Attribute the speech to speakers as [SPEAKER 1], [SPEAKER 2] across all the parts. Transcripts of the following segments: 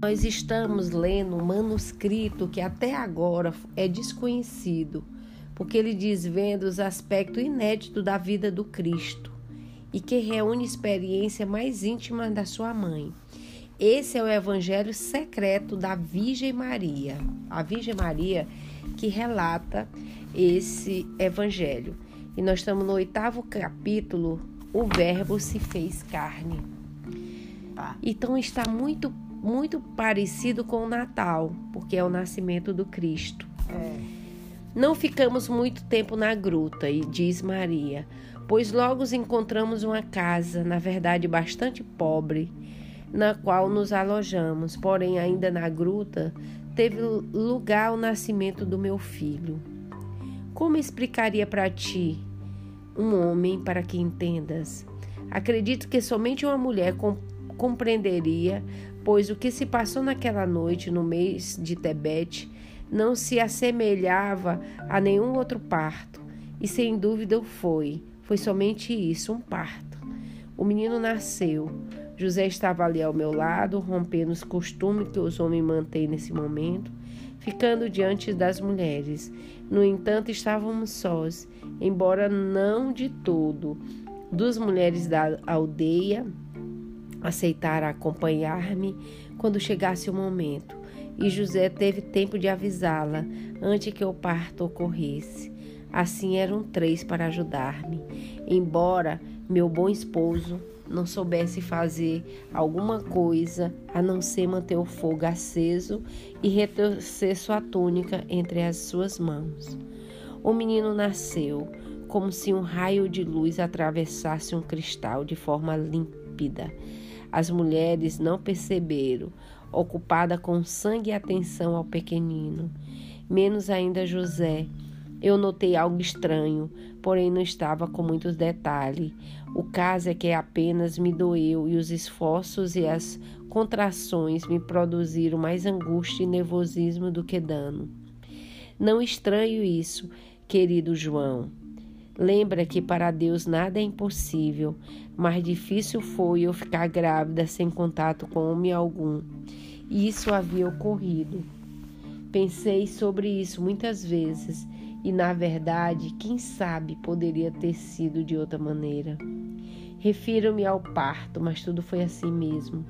[SPEAKER 1] Nós estamos lendo um manuscrito que até agora é desconhecido, porque ele desvenda os aspectos inéditos da vida do Cristo e que reúne experiência mais íntima da sua mãe. Esse é o evangelho secreto da Virgem Maria. A Virgem Maria que relata esse evangelho. E nós estamos no oitavo capítulo, o Verbo se fez carne. Tá. Então está muito muito parecido com o Natal, porque é o nascimento do Cristo. É. Não ficamos muito tempo na gruta, e diz Maria, pois logo encontramos uma casa, na verdade bastante pobre, na qual nos alojamos. Porém, ainda na gruta, teve lugar o nascimento do meu filho. Como explicaria para ti, um homem, para que entendas? Acredito que somente uma mulher compreenderia pois o que se passou naquela noite no mês de Tebete não se assemelhava a nenhum outro parto, e sem dúvida foi. Foi somente isso, um parto. O menino nasceu. José estava ali ao meu lado, rompendo os costumes que os homens mantêm nesse momento, ficando diante das mulheres. No entanto, estávamos sós, embora não de todo. Duas mulheres da aldeia aceitara acompanhar-me quando chegasse o momento, e José teve tempo de avisá-la antes que o parto ocorresse. Assim eram três para ajudar-me, embora meu bom esposo não soubesse fazer alguma coisa a não ser manter o fogo aceso e retorcer sua túnica entre as suas mãos. O menino nasceu como se um raio de luz atravessasse um cristal de forma límpida as mulheres não perceberam, ocupada com sangue e atenção ao pequenino. Menos ainda José. Eu notei algo estranho, porém não estava com muitos detalhes. O caso é que apenas me doeu e os esforços e as contrações me produziram mais angústia e nervosismo do que dano. Não estranho isso, querido João. Lembra que para Deus nada é impossível, mas difícil foi eu ficar grávida sem contato com homem algum. Isso havia ocorrido. Pensei sobre isso muitas vezes e, na verdade, quem sabe poderia ter sido de outra maneira. Refiro-me ao parto, mas tudo foi assim mesmo.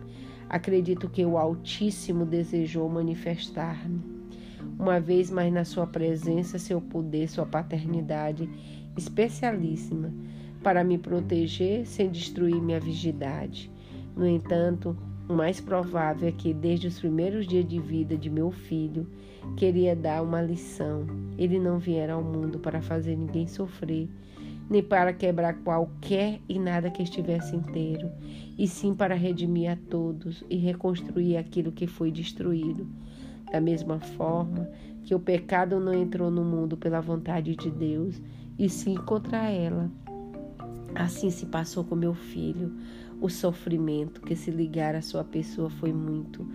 [SPEAKER 1] Acredito que o Altíssimo desejou manifestar-me. Uma vez mais na sua presença, seu poder, sua paternidade especialíssima para me proteger sem destruir minha virgindade. No entanto, o mais provável é que, desde os primeiros dias de vida de meu filho, queria dar uma lição. Ele não viera ao mundo para fazer ninguém sofrer, nem para quebrar qualquer e nada que estivesse inteiro, e sim para redimir a todos e reconstruir aquilo que foi destruído. Da mesma forma que o pecado não entrou no mundo pela vontade de Deus, e sim contra ela. Assim se passou com meu filho. O sofrimento que se ligara à sua pessoa foi muito,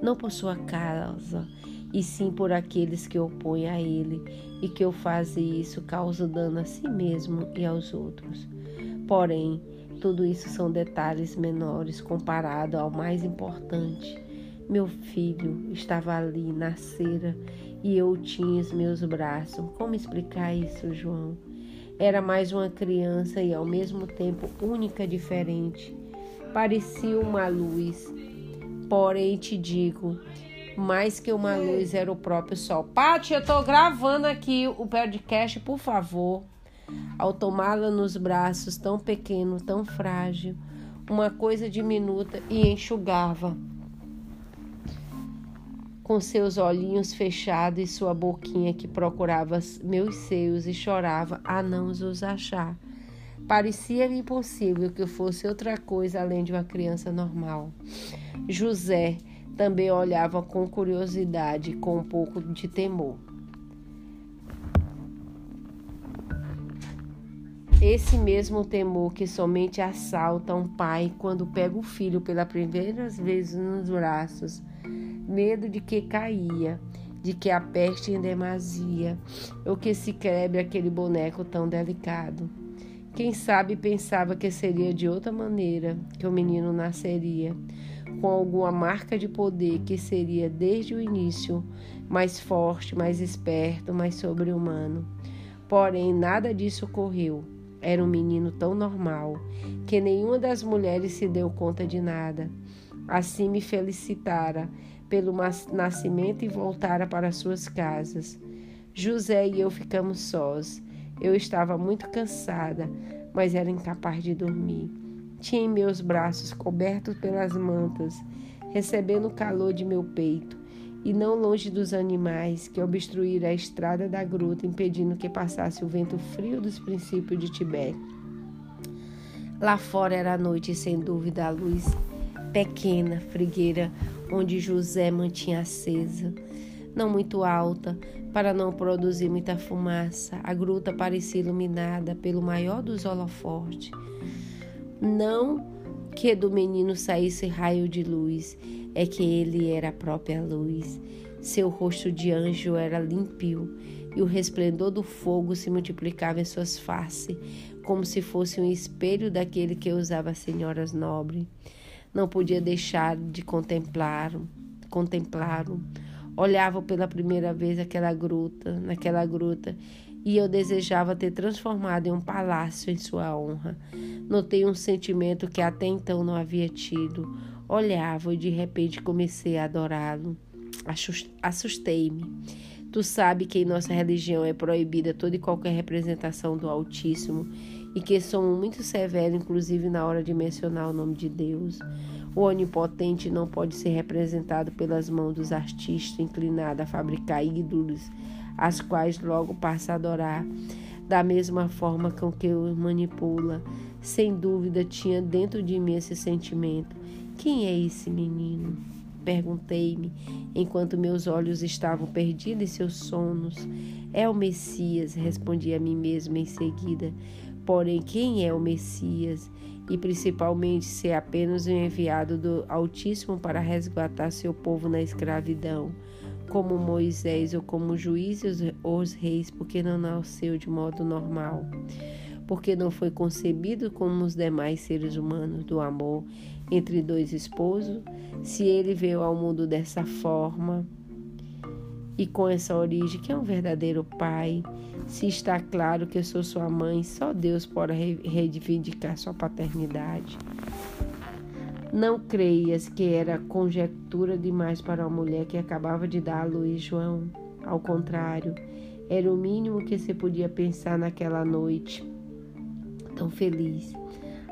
[SPEAKER 1] não por sua causa, e sim por aqueles que opõem a ele e que o fazem isso causa dano a si mesmo e aos outros. Porém, tudo isso são detalhes menores comparado ao mais importante. Meu filho estava ali, nascera, e eu tinha em meus braços. Como explicar isso, João? Era mais uma criança e ao mesmo tempo única, diferente. Parecia uma luz. Porém, te digo, mais que uma luz era o próprio sol. Paty, eu tô gravando aqui o podcast, por favor. Ao tomá-la nos braços, tão pequeno, tão frágil, uma coisa diminuta e enxugava com seus olhinhos fechados e sua boquinha que procurava meus seios e chorava a não os achar. Parecia-me impossível que fosse outra coisa além de uma criança normal. José também olhava com curiosidade, com um pouco de temor. Esse mesmo temor que somente assalta um pai quando pega o filho pela primeira vez nos braços medo de que caía, de que a peste em demasia, ou que se quebre aquele boneco tão delicado. Quem sabe pensava que seria de outra maneira que o menino nasceria, com alguma marca de poder que seria desde o início mais forte, mais esperto, mais sobre-humano. Porém, nada disso ocorreu. Era um menino tão normal que nenhuma das mulheres se deu conta de nada. Assim me felicitara pelo nascimento e voltara para suas casas. José e eu ficamos sós. Eu estava muito cansada, mas era incapaz de dormir. Tinha em meus braços cobertos pelas mantas, recebendo o calor de meu peito, e não longe dos animais que obstruíram a estrada da gruta, impedindo que passasse o vento frio dos princípios de Tibete. Lá fora era a noite, sem dúvida, a luz pequena, frigueira, onde José mantinha acesa. Não muito alta, para não produzir muita fumaça, a gruta parecia iluminada pelo maior dos holofortes. Não que do menino saísse raio de luz, é que ele era a própria luz. Seu rosto de anjo era limpio e o resplendor do fogo se multiplicava em suas faces, como se fosse um espelho daquele que usava as senhoras nobres. Não podia deixar de contemplá-lo, contemplá-lo. Olhava pela primeira vez aquela gruta, naquela gruta, e eu desejava ter transformado em um palácio em sua honra. Notei um sentimento que até então não havia tido. Olhava e de repente comecei a adorá-lo. Assustei-me. Tu sabe que em nossa religião é proibida toda e qualquer representação do Altíssimo e que somos muito severos, inclusive na hora de mencionar o nome de Deus. O onipotente não pode ser representado pelas mãos dos artistas inclinados a fabricar ídolos, as quais logo passa a adorar, da mesma forma com que os manipula. Sem dúvida tinha dentro de mim esse sentimento. Quem é esse menino? Perguntei-me, enquanto meus olhos estavam perdidos em seus sonos. É o Messias, respondi a mim mesmo em seguida. Porém, quem é o Messias? E principalmente se é apenas um enviado do Altíssimo para resgatar seu povo na escravidão, como Moisés ou como juízes os reis, porque não nasceu de modo normal, porque não foi concebido como os demais seres humanos do amor entre dois esposos, se ele veio ao mundo dessa forma e com essa origem, que é um verdadeiro pai, se está claro que eu sou sua mãe, só Deus pode reivindicar sua paternidade. Não creias que era conjectura demais para uma mulher que acabava de dar a luz, João. Ao contrário, era o mínimo que se podia pensar naquela noite tão feliz,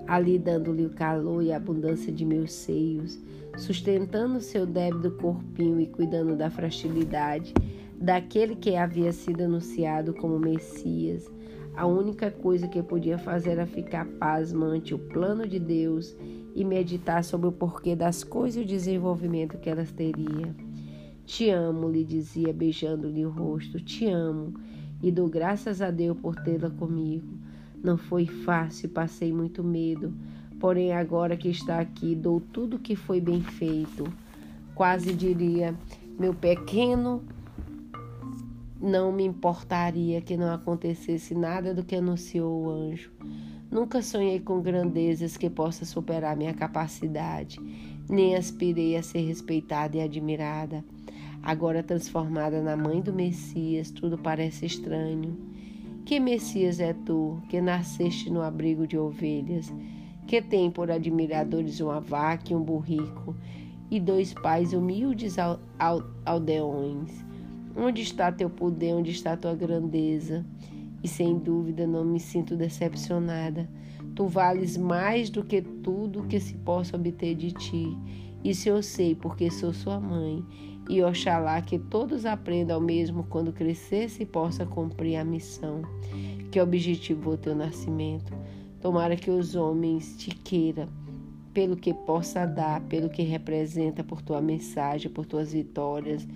[SPEAKER 1] ali dando-lhe o calor e a abundância de meus seios, sustentando seu débil corpinho e cuidando da fragilidade daquele que havia sido anunciado como Messias. A única coisa que podia fazer era ficar pasma ante o plano de Deus e meditar sobre o porquê das coisas e o desenvolvimento que elas teriam. Te amo, lhe dizia, beijando-lhe o rosto. Te amo e dou graças a Deus por tê-la comigo. Não foi fácil, passei muito medo, porém agora que está aqui, dou tudo que foi bem feito. Quase diria, meu pequeno não me importaria que não acontecesse nada do que anunciou o anjo. Nunca sonhei com grandezas que possa superar minha capacidade, nem aspirei a ser respeitada e admirada. Agora transformada na mãe do Messias, tudo parece estranho. Que Messias é tu, que nasceste no abrigo de ovelhas, que tem por admiradores uma vaca e um burrico, e dois pais humildes aldeões? Onde está teu poder? Onde está tua grandeza? E sem dúvida não me sinto decepcionada. Tu vales mais do que tudo que se possa obter de ti. Isso eu sei, porque sou sua mãe. E oxalá que todos aprendam ao mesmo quando crescesse e possa cumprir a missão que objetivou teu nascimento. Tomara que os homens te queiram pelo que possa dar, pelo que representa, por tua mensagem, por tuas vitórias,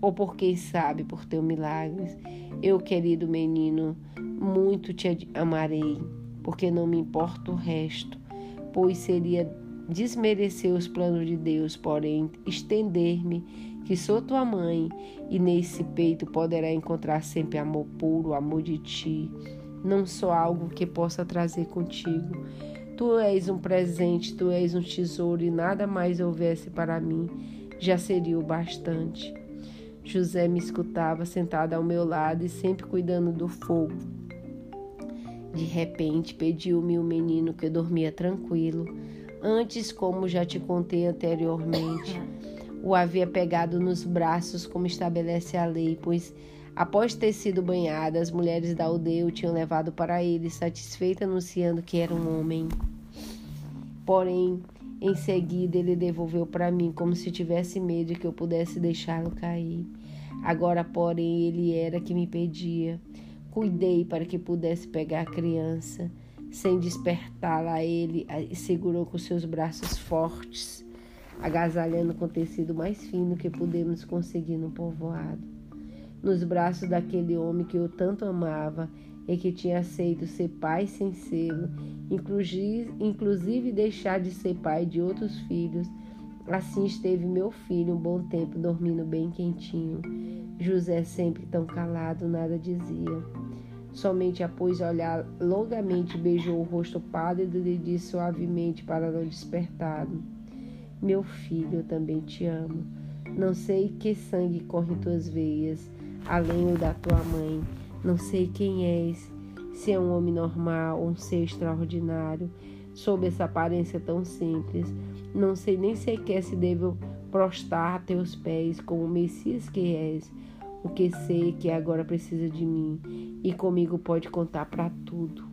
[SPEAKER 1] ou por quem sabe por teu milagres. Eu, querido menino, muito te amarei, porque não me importa o resto, pois seria desmerecer os planos de Deus, porém estender-me, que sou tua mãe, e nesse peito poderá encontrar sempre amor puro, amor de ti. não sou algo que possa trazer contigo. Tu és um presente, tu és um tesouro e nada mais houvesse para mim, já seria o bastante. José me escutava sentado ao meu lado e sempre cuidando do fogo. De repente, pediu-me o menino que dormia tranquilo. Antes, como já te contei anteriormente, o havia pegado nos braços, como estabelece a lei, pois Após ter sido banhada, as mulheres da aldeia o tinham levado para ele, satisfeita anunciando que era um homem. Porém, em seguida ele devolveu para mim como se tivesse medo que eu pudesse deixá-lo cair. Agora, porém, ele era que me pedia. Cuidei para que pudesse pegar a criança. Sem despertá-la, ele segurou com seus braços fortes, agasalhando com tecido mais fino que pudemos conseguir no povoado nos braços daquele homem que eu tanto amava e que tinha aceito ser pai sem sê-lo, inclusive, deixar de ser pai de outros filhos. Assim esteve meu filho um bom tempo dormindo bem quentinho. José, sempre tão calado, nada dizia. Somente após olhar longamente, beijou o rosto pálido e disse suavemente para não despertá-lo: Meu filho, eu também te amo. Não sei que sangue corre em tuas veias além o da tua mãe. Não sei quem és, se é um homem normal ou um ser extraordinário, sob essa aparência tão simples. Não sei nem sequer se devo prostrar a teus pés como o Messias que és. O que sei que agora precisa de mim e comigo pode contar para tudo.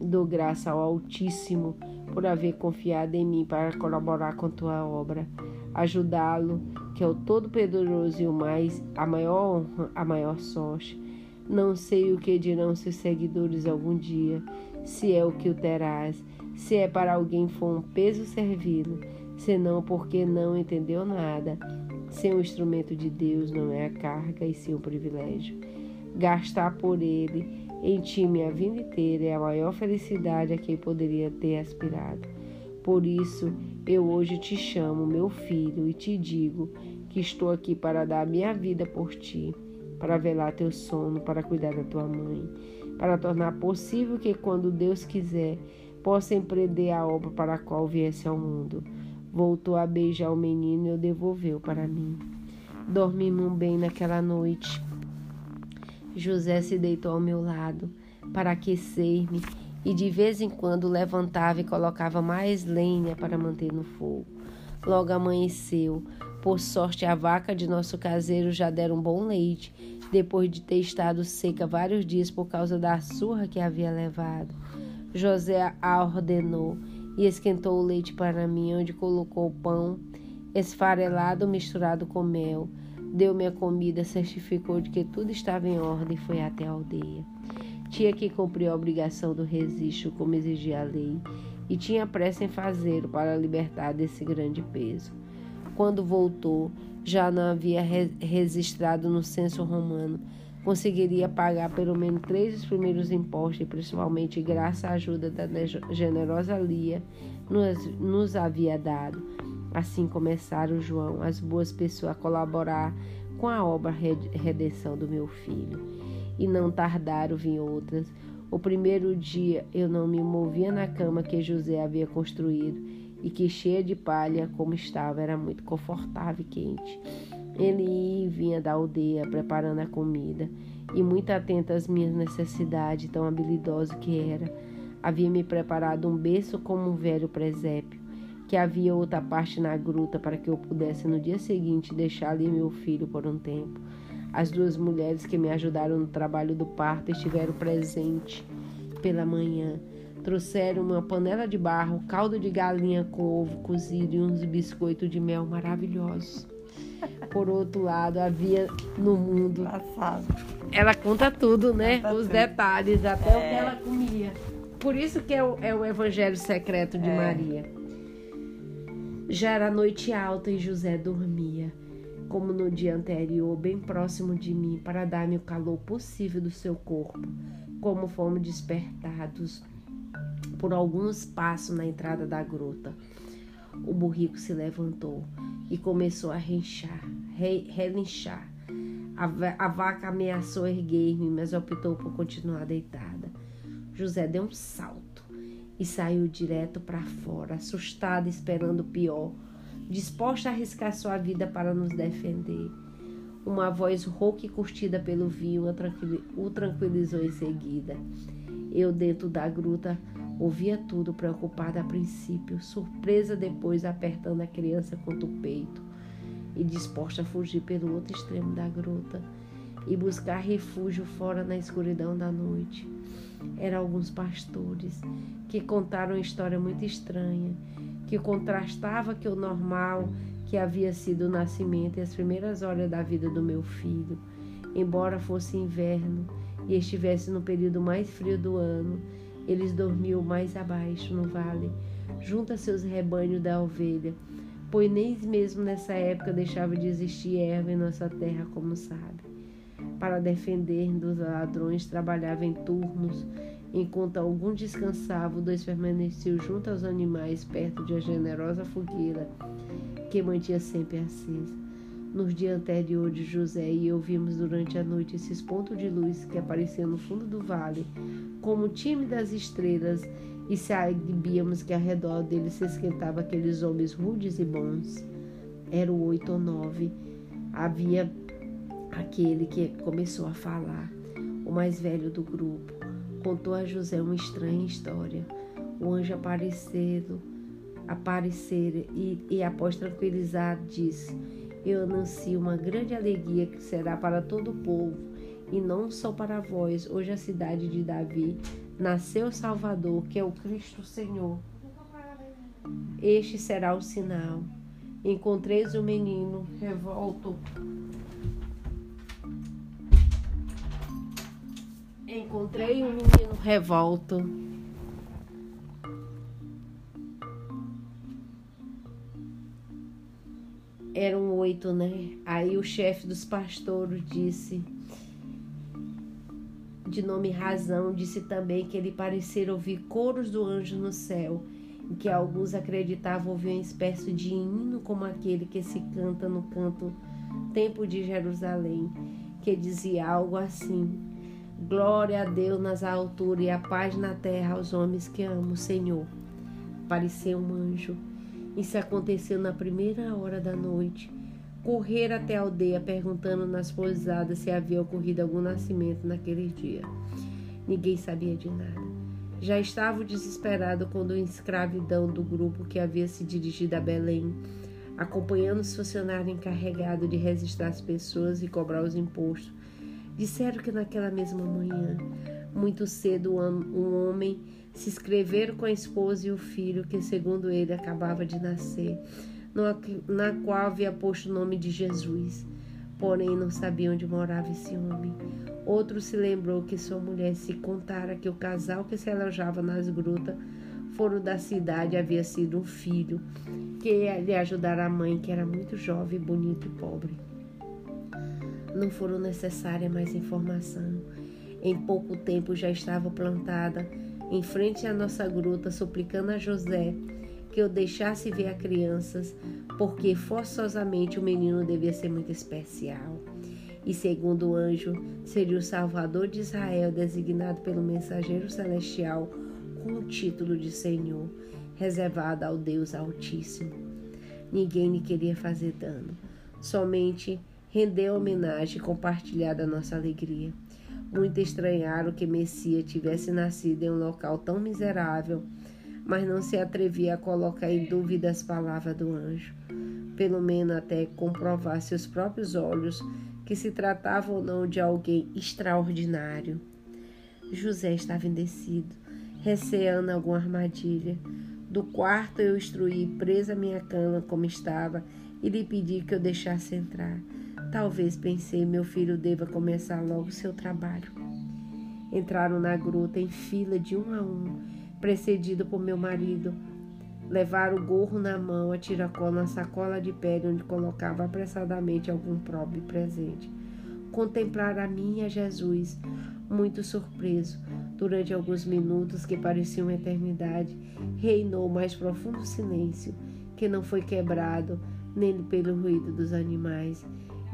[SPEAKER 1] Dou graça ao Altíssimo por haver confiado em mim para colaborar com tua obra ajudá-lo, que é o Todo-Poderoso e o mais, a maior honra, a maior sorte. Não sei o que dirão seus seguidores algum dia, se é o que o terás, se é para alguém for um peso servi-lo, senão porque não entendeu nada. Ser um instrumento de Deus não é a carga e sim um privilégio. Gastar por ele em ti minha vida inteira é a maior felicidade a quem poderia ter aspirado. Por isso, eu hoje te chamo, meu filho, e te digo que estou aqui para dar minha vida por ti, para velar teu sono, para cuidar da tua mãe, para tornar possível que, quando Deus quiser, possa empreender a obra para a qual viesse ao mundo. Voltou a beijar o menino e o devolveu para mim. Dormimos bem naquela noite. José se deitou ao meu lado para aquecer-me e de vez em quando levantava e colocava mais lenha para manter no fogo. Logo amanheceu. Por sorte, a vaca de nosso caseiro já dera um bom leite, depois de ter estado seca vários dias por causa da surra que havia levado. José a ordenou e esquentou o leite para mim, onde colocou o pão esfarelado misturado com mel. Deu-me a comida, certificou de que tudo estava em ordem e foi até a aldeia. Tinha que cumprir a obrigação do registro, como exigia a lei, e tinha pressa em fazê-lo para libertar desse grande peso. Quando voltou, já não havia re registrado no censo romano. Conseguiria pagar pelo menos três dos primeiros impostos, e principalmente graças à ajuda da generosa Lia, nos, nos havia dado. Assim começaram João, as boas pessoas, a colaborar com a obra redenção do meu filho e não tardaram vir outras. O primeiro dia eu não me movia na cama que José havia construído e que, cheia de palha como estava, era muito confortável e quente. Ele vinha da aldeia preparando a comida e, muito atento às minhas necessidades, tão habilidoso que era, havia me preparado um berço como um velho presépio, que havia outra parte na gruta para que eu pudesse no dia seguinte deixar ali meu filho por um tempo. As duas mulheres que me ajudaram no trabalho do parto estiveram presentes pela manhã. Trouxeram uma panela de barro, caldo de galinha com ovo cozido e uns biscoitos de mel maravilhosos. Por outro lado, havia no mundo.
[SPEAKER 2] Passado.
[SPEAKER 1] Ela conta tudo, né?
[SPEAKER 2] Conta
[SPEAKER 1] Os
[SPEAKER 2] tudo.
[SPEAKER 1] detalhes, até
[SPEAKER 2] É.
[SPEAKER 1] o que ela comia. Por isso que é o, é o evangelho secreto de
[SPEAKER 2] É.
[SPEAKER 1] Maria. Já era noite alta e José dormia como no dia anterior, bem próximo de mim, para dar-me o calor possível do seu corpo, como fomos despertados por alguns passos na entrada da gruta. O burrico se levantou e começou a renchar, re, relinchar. A, a vaca ameaçou erguer-me, mas optou por continuar deitada. José deu um salto e saiu direto para fora, assustado, esperando o pior, disposta a arriscar sua vida para nos defender. Uma voz rouca e curtida pelo vinho o tranquilizou em seguida. Eu, dentro da gruta, ouvia tudo, preocupada a princípio, surpresa depois, apertando a criança contra o peito e disposta a fugir pelo outro extremo da gruta e buscar refúgio fora na escuridão da noite. Eram alguns pastores que contaram uma história muito estranha, que contrastava que o normal que havia sido o nascimento e as primeiras horas da vida do meu filho, embora fosse inverno e estivesse no período mais frio do ano, eles dormiam mais abaixo no vale, junto a seus rebanhos da ovelha, pois nem mesmo nessa época deixava de existir erva em nossa terra, como sabe para defender dos ladrões trabalhava em turnos, enquanto algum descansava, dois permaneciam junto aos animais perto de uma generosa fogueira que mantinha sempre acesa. Nos dias anteriores, José e eu vimos durante a noite esses pontos de luz que apareciam no fundo do vale, como tímidas estrelas, e sabíamos que ao redor deles se esquentavam aqueles homens rudes e bons. Eram oito ou nove. Havia Aquele que começou a falar, o mais velho do grupo, contou a José uma estranha história. O anjo aparecendo, aparecer e, e após tranquilizar, disse: Eu anuncio uma grande alegria que será para todo o povo, e não só para vós. Hoje a cidade de Davi nasceu Salvador, que é o Cristo Senhor. Este será o sinal. Encontreis o menino revolto Encontrei um menino revolto. Eram oito, né? Aí o chefe dos pastores disse, de nome Razão, disse também que ele parecia ouvir coros do anjo no céu, e que alguns acreditavam ouvir uma espécie de hino como aquele que se canta no canto Tempo de Jerusalém, que dizia algo assim. Glória a Deus nas alturas e a paz na terra aos homens que amam o Senhor. Apareceu um anjo. Isso aconteceu na primeira hora da noite. Correr até a aldeia perguntando nas pousadas se havia ocorrido algum nascimento naquele dia. Ninguém sabia de nada. Já estava desesperado quando a escravidão do grupo que havia se dirigido a Belém, acompanhando os funcionários encarregados de registrar as pessoas e cobrar os impostos, Disseram que naquela mesma manhã, muito cedo, um homem se inscreveram com a esposa e o filho, que segundo ele acabava de nascer, na qual havia posto o nome de Jesus. Porém, não sabia onde morava esse homem. Outro se lembrou que sua mulher se contara que o casal que se alojava nas grutas fora da cidade havia sido um filho, que lhe ajudara a mãe, que era muito jovem, bonito e pobre não foram necessárias mais informação. Em pouco tempo já estava plantada em frente à nossa gruta, suplicando a José que eu deixasse ver as crianças, porque forçosamente o menino devia ser muito especial. E segundo o anjo, seria o Salvador de Israel, designado pelo mensageiro celestial com o título de Senhor, reservado ao Deus Altíssimo. Ninguém lhe queria fazer dano, somente rendeu homenagem e compartilhar da nossa alegria. Muito estranharam que Messias tivesse nascido em um local tão miserável, mas não se atrevia a colocar em dúvida as palavras do anjo, pelo menos até comprovar seus próprios olhos que se tratava ou não de alguém extraordinário. José estava endecido, receando alguma armadilha. Do quarto eu instruí, presa minha cama como estava, e lhe pedi que eu deixasse entrar. Talvez pensei, meu filho deva começar logo seu trabalho. Entraram na gruta em fila de um a um, precedido por meu marido. Levaram o gorro na mão, a tiracol na sacola de pele onde colocava apressadamente algum próprio presente. Contemplaram a mim e a Jesus, muito surpreso. Durante alguns minutos, que pareciam uma eternidade, reinou o mais profundo silêncio, que não foi quebrado nem pelo ruído dos animais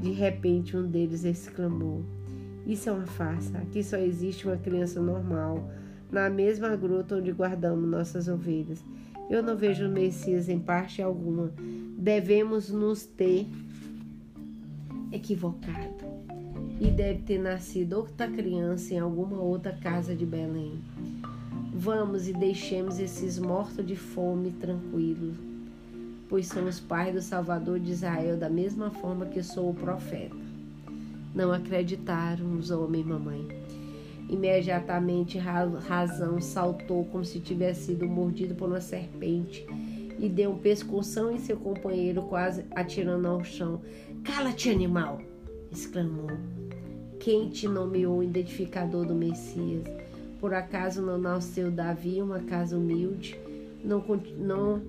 [SPEAKER 1] de repente, um deles exclamou: Isso é uma farsa. Aqui só existe uma criança normal, na mesma gruta onde guardamos nossas ovelhas. Eu não vejo o Messias em parte alguma. Devemos nos ter equivocado. E deve ter nascido outra criança em alguma outra casa de Belém. Vamos e deixemos esses mortos de fome tranquilos, pois são os pais do Salvador de Israel, da mesma forma que sou o profeta. Não acreditaram os homens, mamãe. Imediatamente Razão saltou como se tivesse sido mordido por uma serpente e deu um pescoção em seu companheiro, quase atirando ao chão. Cala-te, animal! exclamou. Quem te nomeou identificador do Messias? Por acaso não nasceu Davi uma casa humilde? Não, não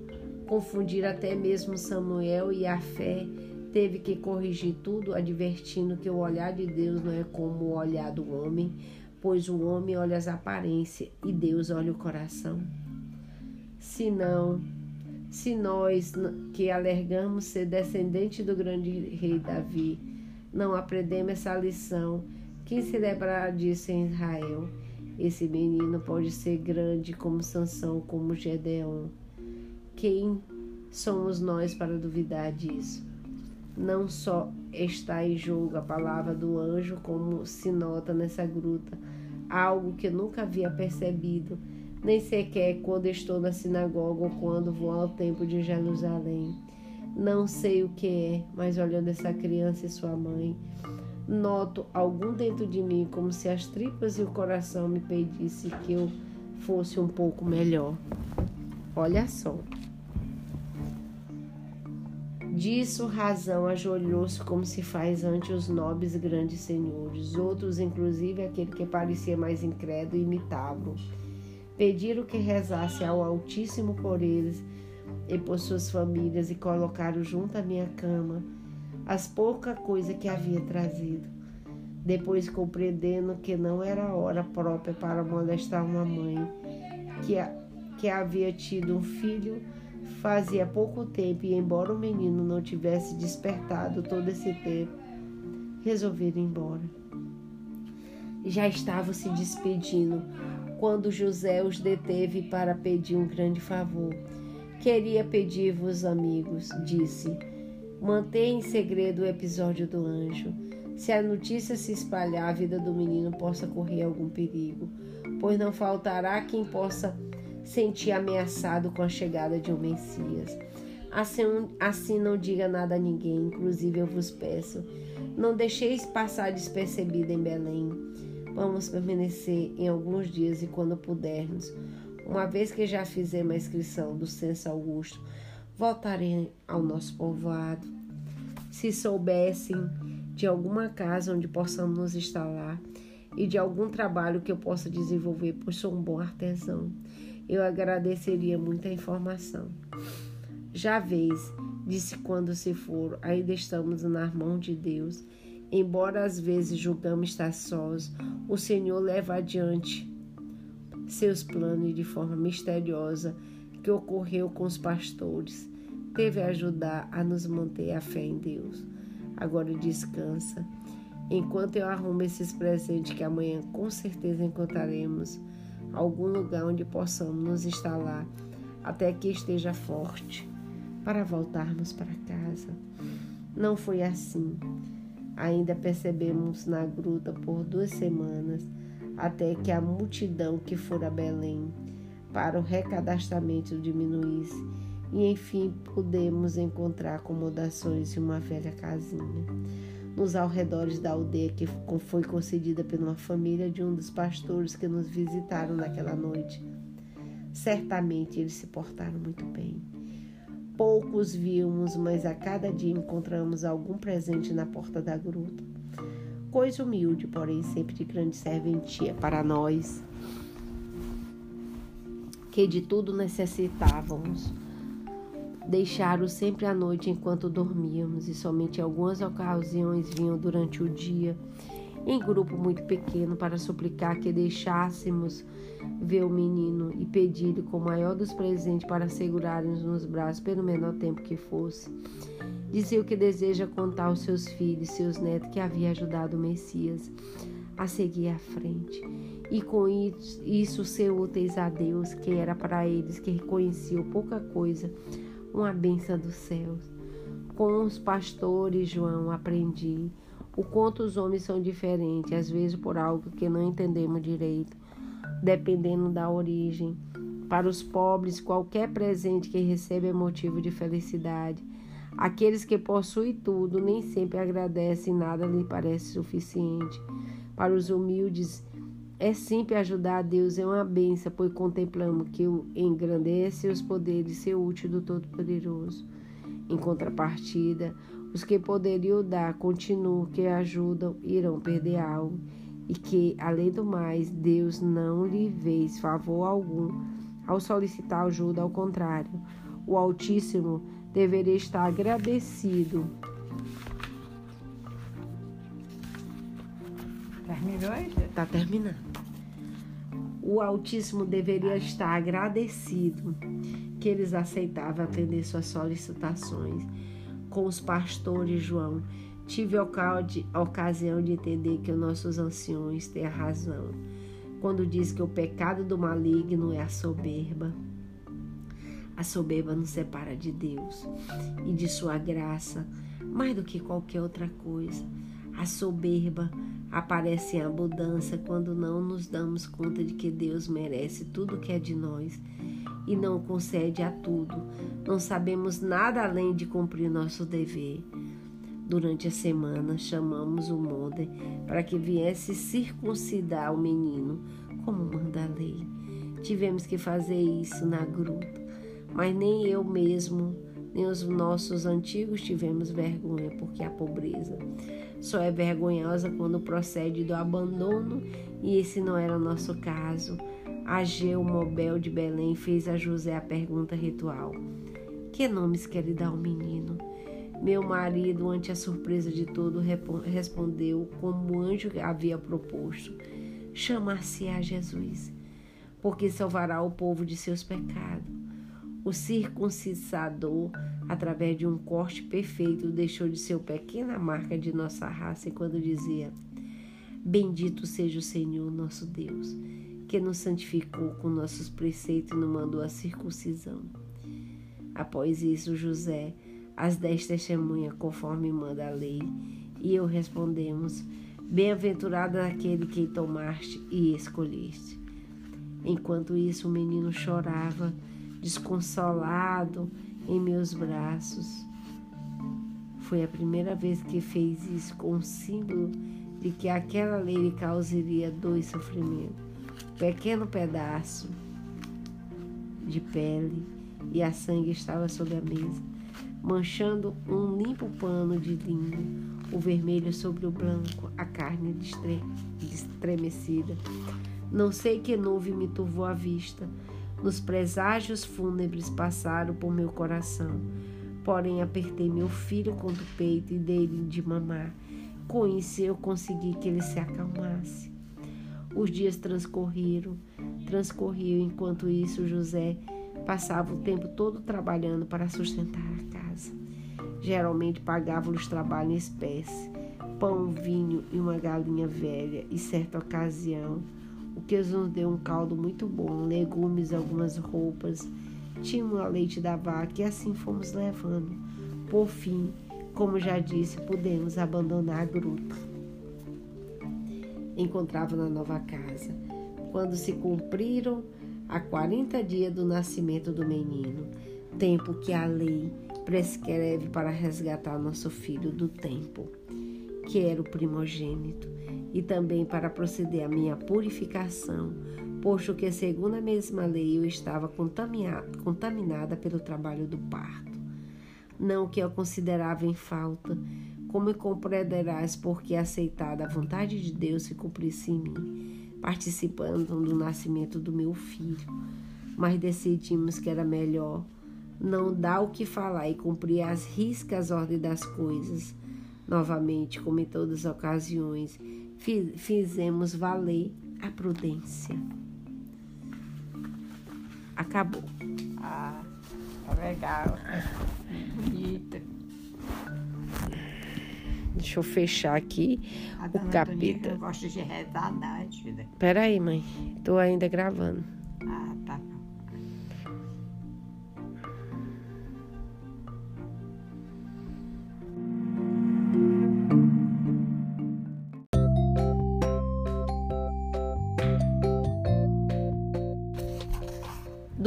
[SPEAKER 1] confundir até mesmo Samuel e a fé teve que corrigir tudo, advertindo que o olhar de Deus não é como o olhar do homem, pois o homem olha as aparências e Deus olha o coração. Se não, se nós que alegamos ser descendente do grande rei Davi, não aprendemos essa lição, quem se lembrará disso em Israel? Esse menino pode ser grande como Sansão, como Gedeon. Quem somos nós para duvidar disso? Não só está em jogo a palavra do anjo, como se nota nessa gruta, algo que nunca havia percebido nem sequer quando estou na sinagoga ou quando vou ao templo de Jerusalém. Não sei o que é, mas olhando essa criança e sua mãe, noto algum dentro de mim como se as tripas e o coração me pedissem que eu fosse um pouco melhor. Olha só. Disso razão ajoelhou-se como se faz ante os nobres grandes senhores. Outros, inclusive aquele que parecia mais incrédulo, imitavam pediram que rezasse ao Altíssimo por eles e por suas famílias e colocaram junto à minha cama as pouca coisa que havia trazido. Depois, compreendendo que não era hora própria para molestar uma mãe que, a, que havia tido um filho fazia pouco tempo e, embora o menino não tivesse despertado todo esse tempo, resolveram ir embora. Já estava se despedindo quando José os deteve para pedir um grande favor. Queria pedir-vos, amigos, disse, mantenha em segredo o episódio do anjo. Se a notícia se espalhar, a vida do menino possa correr algum perigo, pois não faltará quem possa sentir ameaçado com a chegada de um Messias. Assim, assim não diga nada a ninguém, inclusive eu vos peço. Não deixeis passar despercebido em Belém Vamos permanecer em alguns dias e quando pudermos, uma vez que já fizemos a inscrição do censo Augusto, voltarem ao nosso povoado. Se soubessem de alguma casa onde possamos nos instalar e de algum trabalho que eu possa desenvolver, pois sou um bom artesão, eu agradeceria muita informação. Já vês, disse quando se for, ainda estamos nas mãos de Deus Embora às vezes julgamos estar sós, o Senhor leva adiante seus planos de forma misteriosa que ocorreu com os pastores. Teve a ajudar a nos manter a fé em Deus. Agora descansa. Enquanto eu arrumo esses presentes que amanhã com certeza encontraremos algum lugar onde possamos nos instalar até que esteja forte para voltarmos para casa. Não foi assim. Ainda percebemos na gruta por duas semanas, até que a multidão que fora Belém para o recadastramento diminuísse, e enfim pudemos encontrar acomodações em uma velha casinha nos arredores da aldeia que foi concedida por uma família de um dos pastores que nos visitaram naquela noite. Certamente eles se portaram muito bem. Poucos vimos, mas a cada dia encontramos algum presente na porta da gruta. Coisa humilde, porém sempre de grande serventia para nós, que de tudo necessitávamos. Deixaram sempre à noite enquanto dormíamos, e somente algumas ocasiões vinham durante o dia em grupo muito pequeno para suplicar que deixássemos ver o menino e pedir-lhe com o maior dos presentes para segurarmos nos braços pelo menor tempo que fosse. Dizia que deseja contar aos seus filhos, seus netos, que havia ajudado o Messias a seguir à frente e com isso ser úteis a Deus, que era para eles que reconheciam pouca coisa, uma benção dos céus. Com os pastores, João, aprendi o quanto os homens são diferentes, às vezes por algo que não entendemos direito, dependendo da origem. Para os pobres, qualquer presente que recebe é motivo de felicidade. Aqueles que possuem tudo nem sempre agradecem, nada lhe parece suficiente. Para os humildes, é simples ajudar a Deus, é uma benção, pois contemplamos que o engrandece os poderes ser útil do Todo-Poderoso. Em contrapartida, os que poderiam dar continuam que ajudam irão perder algo, e que, além do mais, Deus não lhe fez favor algum ao solicitar ajuda, ao contrário, o Altíssimo deveria estar agradecido.
[SPEAKER 2] Terminou?
[SPEAKER 1] Está terminando. O Altíssimo deveria estar agradecido que eles aceitavam atender suas solicitações. Com os pastores, João, tive a ocasião de entender que os nossos anciões têm a razão quando diz que o pecado do maligno é a soberba. A soberba nos separa de Deus e de Sua graça mais do que qualquer outra coisa. A soberba aparece em abundância quando não nos damos conta de que Deus merece tudo que é de nós e não concede a tudo. Não sabemos nada além de cumprir nosso dever. Durante a semana, chamamos o monte para que viesse circuncidar o menino, como manda a lei. Tivemos que fazer isso na gruta mas nem eu mesmo, nem os nossos antigos tivemos vergonha, porque a pobreza só é vergonhosa quando procede do abandono, e esse não era o nosso caso. Ageu Mobel de Belém fez a José a pergunta ritual: Que nomes quer lhe dar ao menino? Meu marido, ante a surpresa de todo, respondeu como o anjo havia proposto: Chamar-se-á Jesus, porque salvará o povo de seus pecados. O circuncisador, através de um corte perfeito, deixou de ser pequena marca de nossa raça quando dizia: Bendito seja o Senhor nosso Deus, que nos santificou com nossos preceitos e nos mandou a circuncisão. Após isso, José, as dez testemunhas, conforme manda a lei, e eu respondemos: Bem-aventurado aquele que tomaste e escolheste. Enquanto isso, o menino chorava desconsolado em meus braços. Foi a primeira vez que fez isso com o símbolo de que aquela lei lhe causaria dois sofrimentos. Um pequeno pedaço de pele e a sangue estava sobre a mesa, manchando um limpo pano de linho, o vermelho sobre o branco, a carne estremecida. Não sei que nuvem me turvou a vista, nos preságios fúnebres passaram por meu coração. Porém, apertei meu filho contra o peito e dei-lhe de mamar. Com isso, eu consegui que ele se acalmasse. Os dias transcorreram, transcorriam. Enquanto isso, José passava o tempo todo trabalhando para sustentar a casa. Geralmente pagava os trabalhos em espécie, pão, vinho e uma galinha velha. E certa ocasião, o que nos deu um caldo muito bom, legumes, algumas roupas. Tínhamos o leite da vaca e assim fomos levando. Por fim, como já disse, pudemos abandonar a gruta. Encontrava na nova casa. Quando se cumpriram a 40 dias do nascimento do menino, tempo que a lei prescreve para resgatar nosso filho do tempo, que era o primogênito e também para proceder à minha purificação, posto que, segundo a mesma lei, eu estava contaminada pelo trabalho do parto. Não que eu considerava em falta, como compreenderás, porque aceitada a vontade de Deus se cumprisse em mim, participando do nascimento do meu filho. Mas decidimos que era melhor não dar o que falar e cumprir as riscas ordem das coisas. Novamente, como em todas as ocasiões, fizemos valer a prudência. Acabou.
[SPEAKER 2] Ah, tá legal. Bonita.
[SPEAKER 1] Deixa eu fechar aqui
[SPEAKER 2] A
[SPEAKER 1] o capítulo.
[SPEAKER 2] Tonica gosta de rezar à noite, né?
[SPEAKER 1] Peraí, mãe. Tô ainda gravando.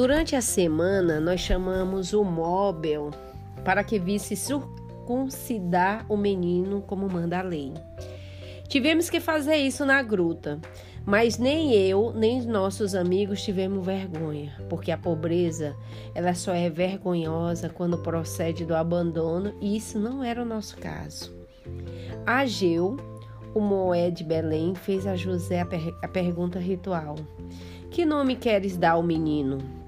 [SPEAKER 1] Durante a semana, nós chamamos o móvel para que visse circuncidar o menino como manda a lei. Tivemos que fazer isso na gruta, mas nem eu, nem nossos amigos tivemos vergonha, porque a pobreza, ela só é vergonhosa quando procede do abandono, e isso não era o nosso caso. Ageu, o Moé de Belém, fez a José a, per a pergunta ritual: Que nome queres dar ao menino?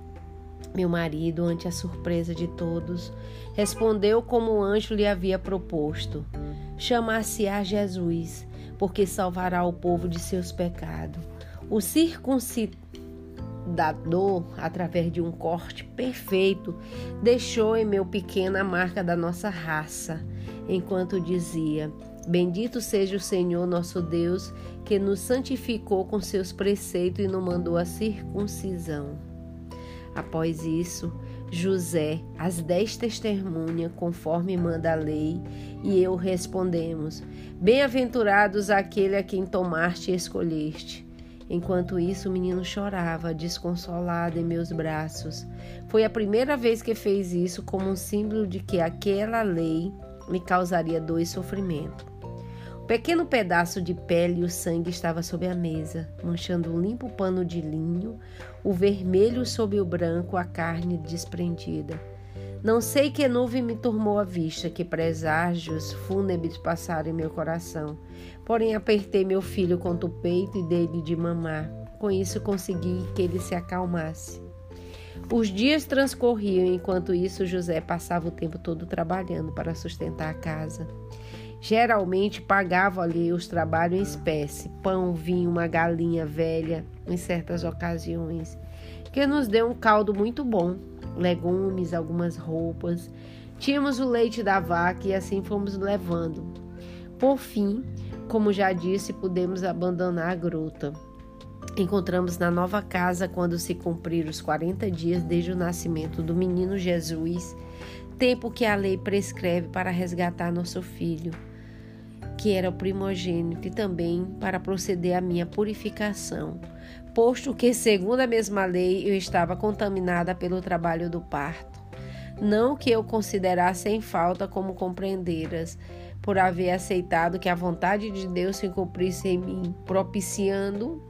[SPEAKER 1] Meu marido, ante a surpresa de todos, respondeu como o anjo lhe havia proposto: Chamar-se-á Jesus, porque salvará o povo de seus pecados. O circuncidador, através de um corte perfeito, deixou em meu pequeno a marca da nossa raça, enquanto dizia: Bendito seja o Senhor nosso Deus, que nos santificou com seus preceitos e nos mandou a circuncisão. Após isso, José, as dez testemunhas, conforme manda a lei, e eu respondemos: Bem-aventurados aquele a quem tomaste e escolheste. Enquanto isso, o menino chorava, desconsolado em meus braços. Foi a primeira vez que fez isso como um símbolo de que aquela lei me causaria dor e sofrimento. Pequeno pedaço de pele e o sangue estava sobre a mesa, manchando um limpo pano de linho, o vermelho sob o branco, a carne desprendida. Não sei que nuvem me turmou a vista, que preságios fúnebres passaram em meu coração. Porém, apertei meu filho contra o peito e dei-lhe de mamar. Com isso, consegui que ele se acalmasse. Os dias transcorriam, enquanto isso, José passava o tempo todo trabalhando para sustentar a casa. Geralmente pagava ali os trabalhos em espécie, pão, vinho, uma galinha velha, em certas ocasiões, que nos deu um caldo muito bom, legumes, algumas roupas. Tínhamos o leite da vaca e assim fomos levando. Por fim, como já disse, pudemos abandonar a gruta. Encontramos na nova casa quando se cumpriram os 40 dias desde o nascimento do menino Jesus, tempo que a lei prescreve para resgatar nosso filho, que era o primogênito, e também para proceder à minha purificação, posto que, segundo a mesma lei, eu estava contaminada pelo trabalho do parto. Não que eu considerasse em falta como compreenderas, por haver aceitado que a vontade de Deus se cumprisse em mim, propiciando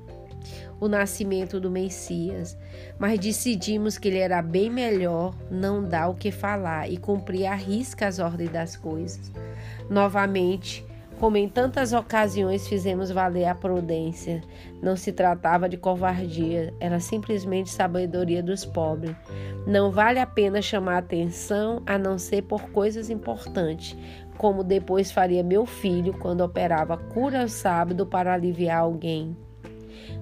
[SPEAKER 1] o nascimento do Messias, mas decidimos que ele era bem melhor não dar o que falar e cumprir a risca as ordens das coisas. Novamente, como em tantas ocasiões fizemos valer a prudência, não se tratava de covardia, era simplesmente sabedoria dos pobres. Não vale a pena chamar atenção a não ser por coisas importantes, como depois faria meu filho quando operava cura sábado para aliviar alguém.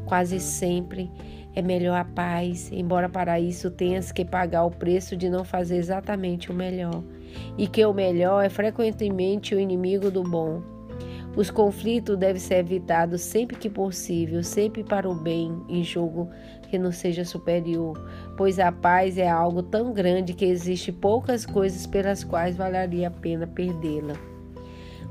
[SPEAKER 1] Quase sempre é melhor a paz, embora para isso tenhas que pagar o preço de não fazer exatamente o melhor, e que o melhor é frequentemente o inimigo do bom. Os conflitos devem ser evitados sempre que possível, sempre para o bem, em jogo que não seja superior, pois a paz é algo tão grande que existe poucas coisas pelas quais valeria a pena perdê-la.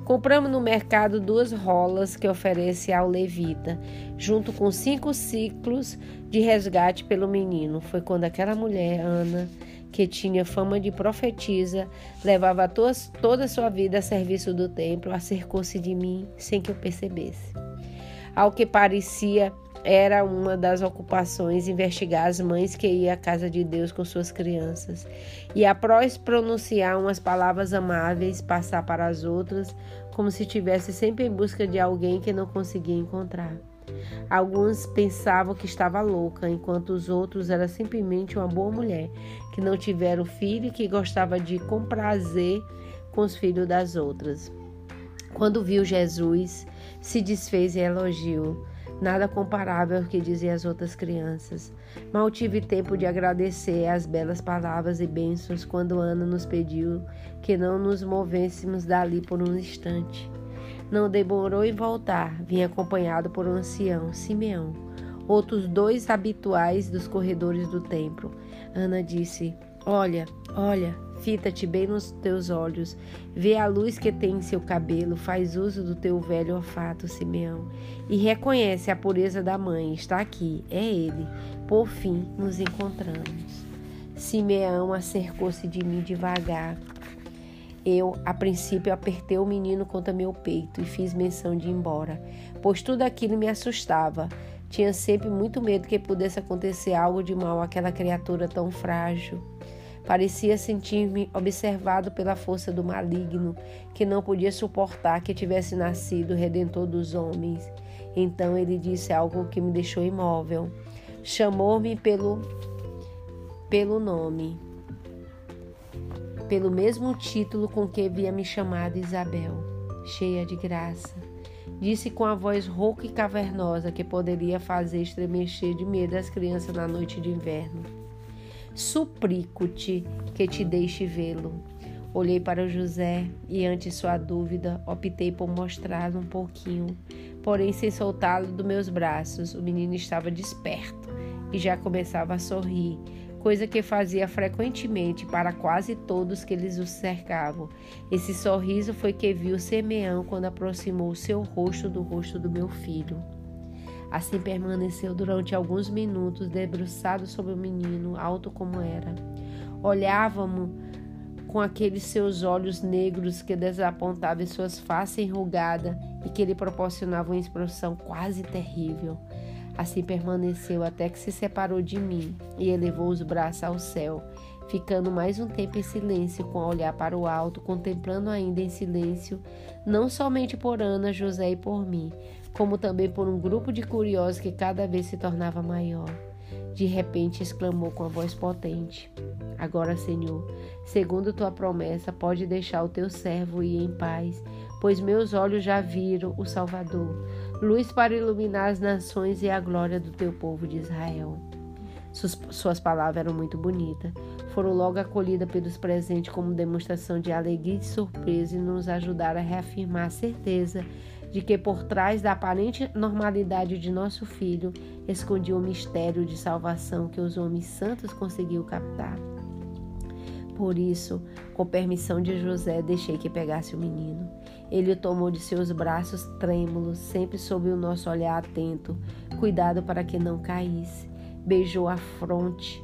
[SPEAKER 1] Compramos no mercado duas rolas que oferece ao levita, junto com cinco ciclos de resgate pelo menino. Foi quando aquela mulher, Ana, que tinha fama de profetisa, levava toda a sua vida a serviço do templo, acercou-se de mim sem que eu percebesse. Ao que parecia, era uma das ocupações investigar as mães que iam à casa de Deus com suas crianças. E após pronunciar umas palavras amáveis, passar para as outras, como se estivesse sempre em busca de alguém que não conseguia encontrar. Alguns pensavam que estava louca, enquanto os outros era simplesmente uma boa mulher que não tivera filho e que gostava de comprazer com os filhos das outras. Quando viu Jesus, se desfez em elogio nada comparável ao que diziam as outras crianças. Mal tive tempo de agradecer as belas palavras e bênçãos quando Ana nos pediu que não nos movêssemos dali por um instante. Não demorou em voltar, vinha acompanhado por um ancião, Simeão, outros dois habituais dos corredores do templo. Ana disse: Olha, olha, fita-te bem nos teus olhos, vê a luz que tem em seu cabelo, faz uso do teu velho olfato, Simeão, e reconhece a pureza da mãe. Está aqui, é ele. Por fim, nos encontramos. Simeão acercou-se de mim devagar. Eu, a princípio, apertei o menino contra meu peito e fiz menção de ir embora, pois tudo aquilo me assustava. Tinha sempre muito medo que pudesse acontecer algo de mal àquela criatura tão frágil. Parecia sentir-me observado pela força do maligno, que não podia suportar que tivesse nascido redentor dos homens. Então ele disse algo que me deixou imóvel. Chamou-me pelo pelo nome, pelo mesmo título com que havia me chamado Isabel, cheia de graça. Disse com a voz rouca e cavernosa que poderia fazer estremecer de medo as crianças na noite de inverno. Suplico-te que te deixe vê-lo. Olhei para José e, ante sua dúvida, optei por mostrar-lhe um pouquinho. Porém, sem soltá-lo dos meus braços, o menino estava desperto e já começava a sorrir, coisa que fazia frequentemente para quase todos que eles o cercavam. Esse sorriso foi que viu Simeão quando aproximou seu rosto do rosto do meu filho. Assim permaneceu durante alguns minutos debruçado sobre o menino, alto como era. Olhávamos com aqueles seus olhos negros que desapontavam suas faces enrugada e que lhe proporcionavam uma expressão quase terrível. Assim permaneceu até que se separou de mim e elevou os braços ao céu, ficando mais um tempo em silêncio, com o olhar para o alto, contemplando ainda em silêncio, não somente por Ana, José e por mim, como também por um grupo de curiosos que cada vez se tornava maior. De repente exclamou com a voz potente: Agora, Senhor, segundo tua promessa, pode deixar o teu servo ir em paz, pois meus olhos já viram o Salvador, luz para iluminar as nações e a glória do teu povo de Israel. Suas, suas palavras eram muito bonitas. Foram logo acolhidas pelos presentes como demonstração de alegria e surpresa e nos ajudaram a reafirmar a certeza de que por trás da aparente normalidade de nosso filho escondia o mistério de salvação que os homens santos conseguiu captar. Por isso, com permissão de José, deixei que pegasse o menino. Ele o tomou de seus braços trêmulos, sempre sob o nosso olhar atento, cuidado para que não caísse. Beijou a fronte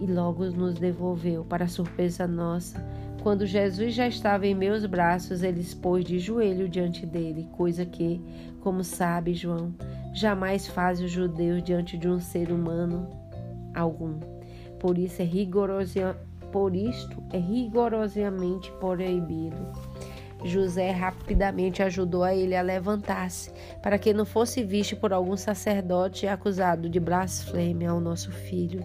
[SPEAKER 1] e logo nos devolveu, para surpresa nossa, quando Jesus já estava em meus braços, ele expôs de joelho diante dele, coisa que, como sabe João, jamais faz os judeus diante de um ser humano algum. Por isso é rigorosa, por isto é rigorosamente proibido. José rapidamente ajudou a ele a levantar-se, para que não fosse visto por algum sacerdote acusado de blasfêmia ao nosso filho.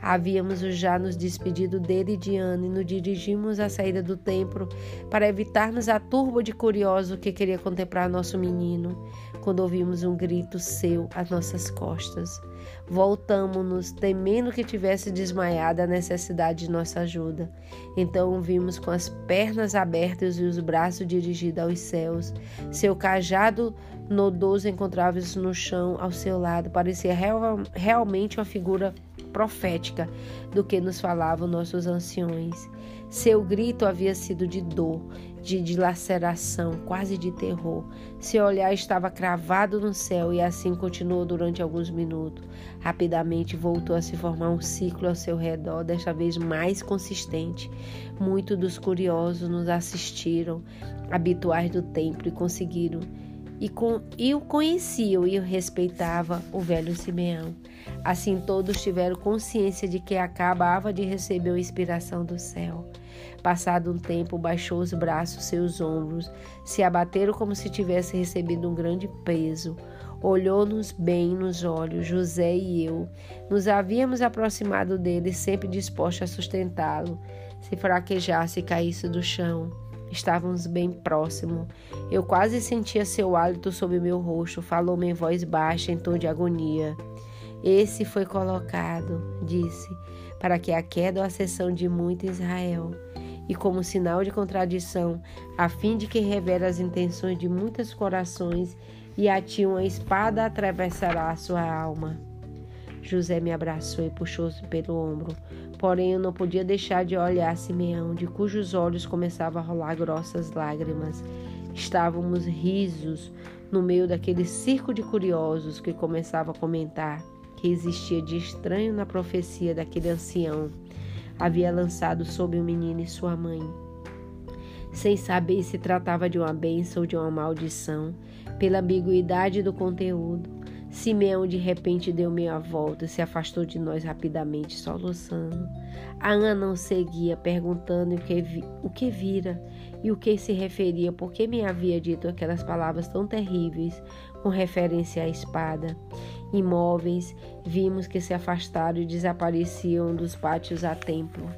[SPEAKER 1] Havíamos já nos despedido dele e de Ana e nos dirigimos à saída do templo para evitarmos a turba de curiosos que queria contemplar nosso menino, quando ouvimos um grito seu às nossas costas. Voltamos-nos, temendo que tivesse desmaiado a necessidade de nossa ajuda. Então vimos com as pernas abertas e os braços dirigidos aos céus. Seu cajado nodoso encontrava-se no chão ao seu lado. Parecia real, realmente uma figura profética do que nos falavam nossos anciões. Seu grito havia sido de dor, de dilaceração, quase de terror. Seu olhar estava cravado no céu e assim continuou durante alguns minutos. Rapidamente voltou a se formar um ciclo ao seu redor, desta vez mais consistente. Muitos dos curiosos nos assistiram, habituais do templo, e conseguiram e, com, e o conheciam e o respeitavam o velho Simeão. Assim todos tiveram consciência de que acabava de receber a inspiração do céu. Passado um tempo, baixou os braços, seus ombros, se abateram como se tivesse recebido um grande peso. Olhou-nos bem nos olhos, José e eu. Nos havíamos aproximado dele, sempre dispostos a sustentá-lo, se fraquejasse e caísse do chão. Estávamos bem próximo. Eu quase sentia seu hálito sobre meu rosto. Falou-me em voz baixa, em tom de agonia. Esse foi colocado, disse, para que a queda ou a sessão de muito Israel. E como sinal de contradição, a fim de que revele as intenções de muitos corações, e a ti uma espada atravessará a sua alma. José me abraçou e puxou-se pelo ombro. Porém, eu não podia deixar de olhar Simeão, de cujos olhos começavam a rolar grossas lágrimas. Estávamos risos no meio daquele circo de curiosos que começava a comentar que existia de estranho na profecia daquele ancião. Havia lançado sobre o menino e sua mãe. Sem saber se tratava de uma bênção ou de uma maldição, pela ambiguidade do conteúdo, Simeão de repente deu meia volta e se afastou de nós rapidamente, soluçando. A Ana não seguia, perguntando o que, vi, o que vira e o que se referia, por que me havia dito aquelas palavras tão terríveis com referência à espada. Imóveis, vimos que se afastaram e desapareciam dos pátios a templo.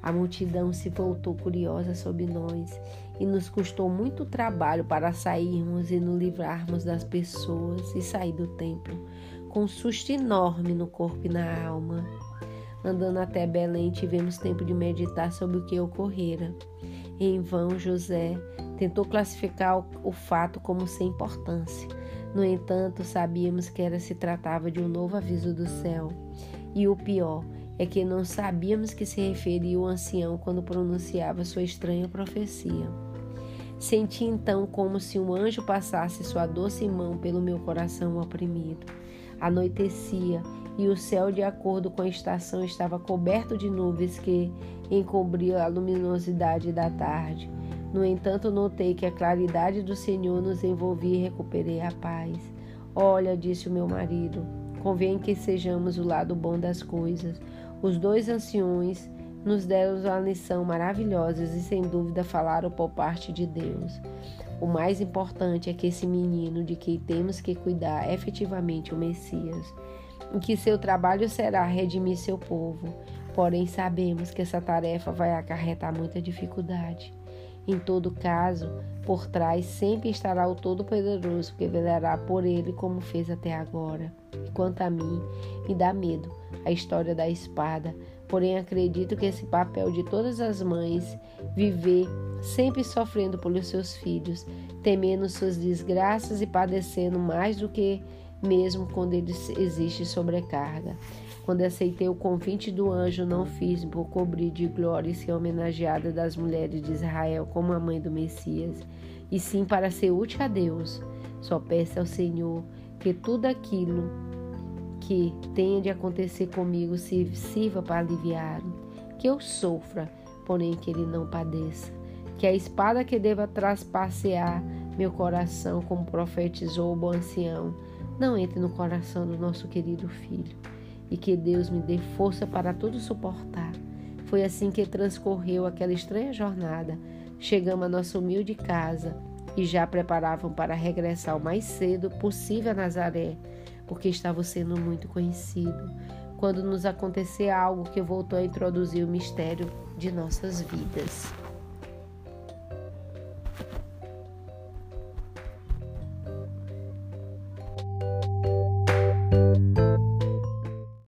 [SPEAKER 1] A multidão se voltou curiosa sobre nós e nos custou muito trabalho para sairmos e nos livrarmos das pessoas e sair do templo, com um susto enorme no corpo e na alma. Andando até Belém, tivemos tempo de meditar sobre o que ocorrera. Em vão, José tentou classificar o, fato como sem importância. No entanto, sabíamos que era se tratava de um novo aviso do céu. E o pior é que não sabíamos que se referia o ancião quando pronunciava sua estranha profecia. Senti então como se um anjo passasse sua doce mão pelo meu coração oprimido. Anoitecia e o céu, de acordo com a estação, estava coberto de nuvens que encobriam a luminosidade da tarde. No entanto, notei que a claridade do Senhor nos envolvia e recuperei a paz. Olha, disse o meu marido, convém que sejamos o lado bom das coisas. Os dois anciões nos deram uma lição maravilhosa e sem dúvida falaram por parte de Deus. O mais importante é que esse menino de quem temos que cuidar é efetivamente o Messias, em que seu trabalho será redimir seu povo. Porém, sabemos que essa tarefa vai acarretar muita dificuldade. Em todo caso, por trás sempre estará o Todo-Poderoso que velará por ele como fez até agora. E quanto a mim, me dá medo a história da espada, Porém, acredito que esse papel de todas as mães, viver sempre sofrendo pelos seus filhos, temendo suas desgraças e padecendo mais do que mesmo quando existe sobrecarga. Quando aceitei o convite do anjo, não fiz por cobrir de glória e ser homenageada das mulheres de Israel como a mãe do Messias, e sim para ser útil a Deus. Só peço ao Senhor que tudo aquilo que tenha de acontecer comigo sirva para aliviar-me, que eu sofra, porém que ele não padeça, que a espada que deva traspassear meu coração, como profetizou o bom ancião, não entre no coração do nosso querido filho, e que Deus me dê força para tudo suportar. Foi assim que transcorreu aquela estranha jornada. Chegamos à nossa humilde casa e já preparavam para regressar o mais cedo possível a Nazaré porque estava sendo muito conhecido, quando nos acontecer algo que voltou a introduzir o mistério de nossas vidas.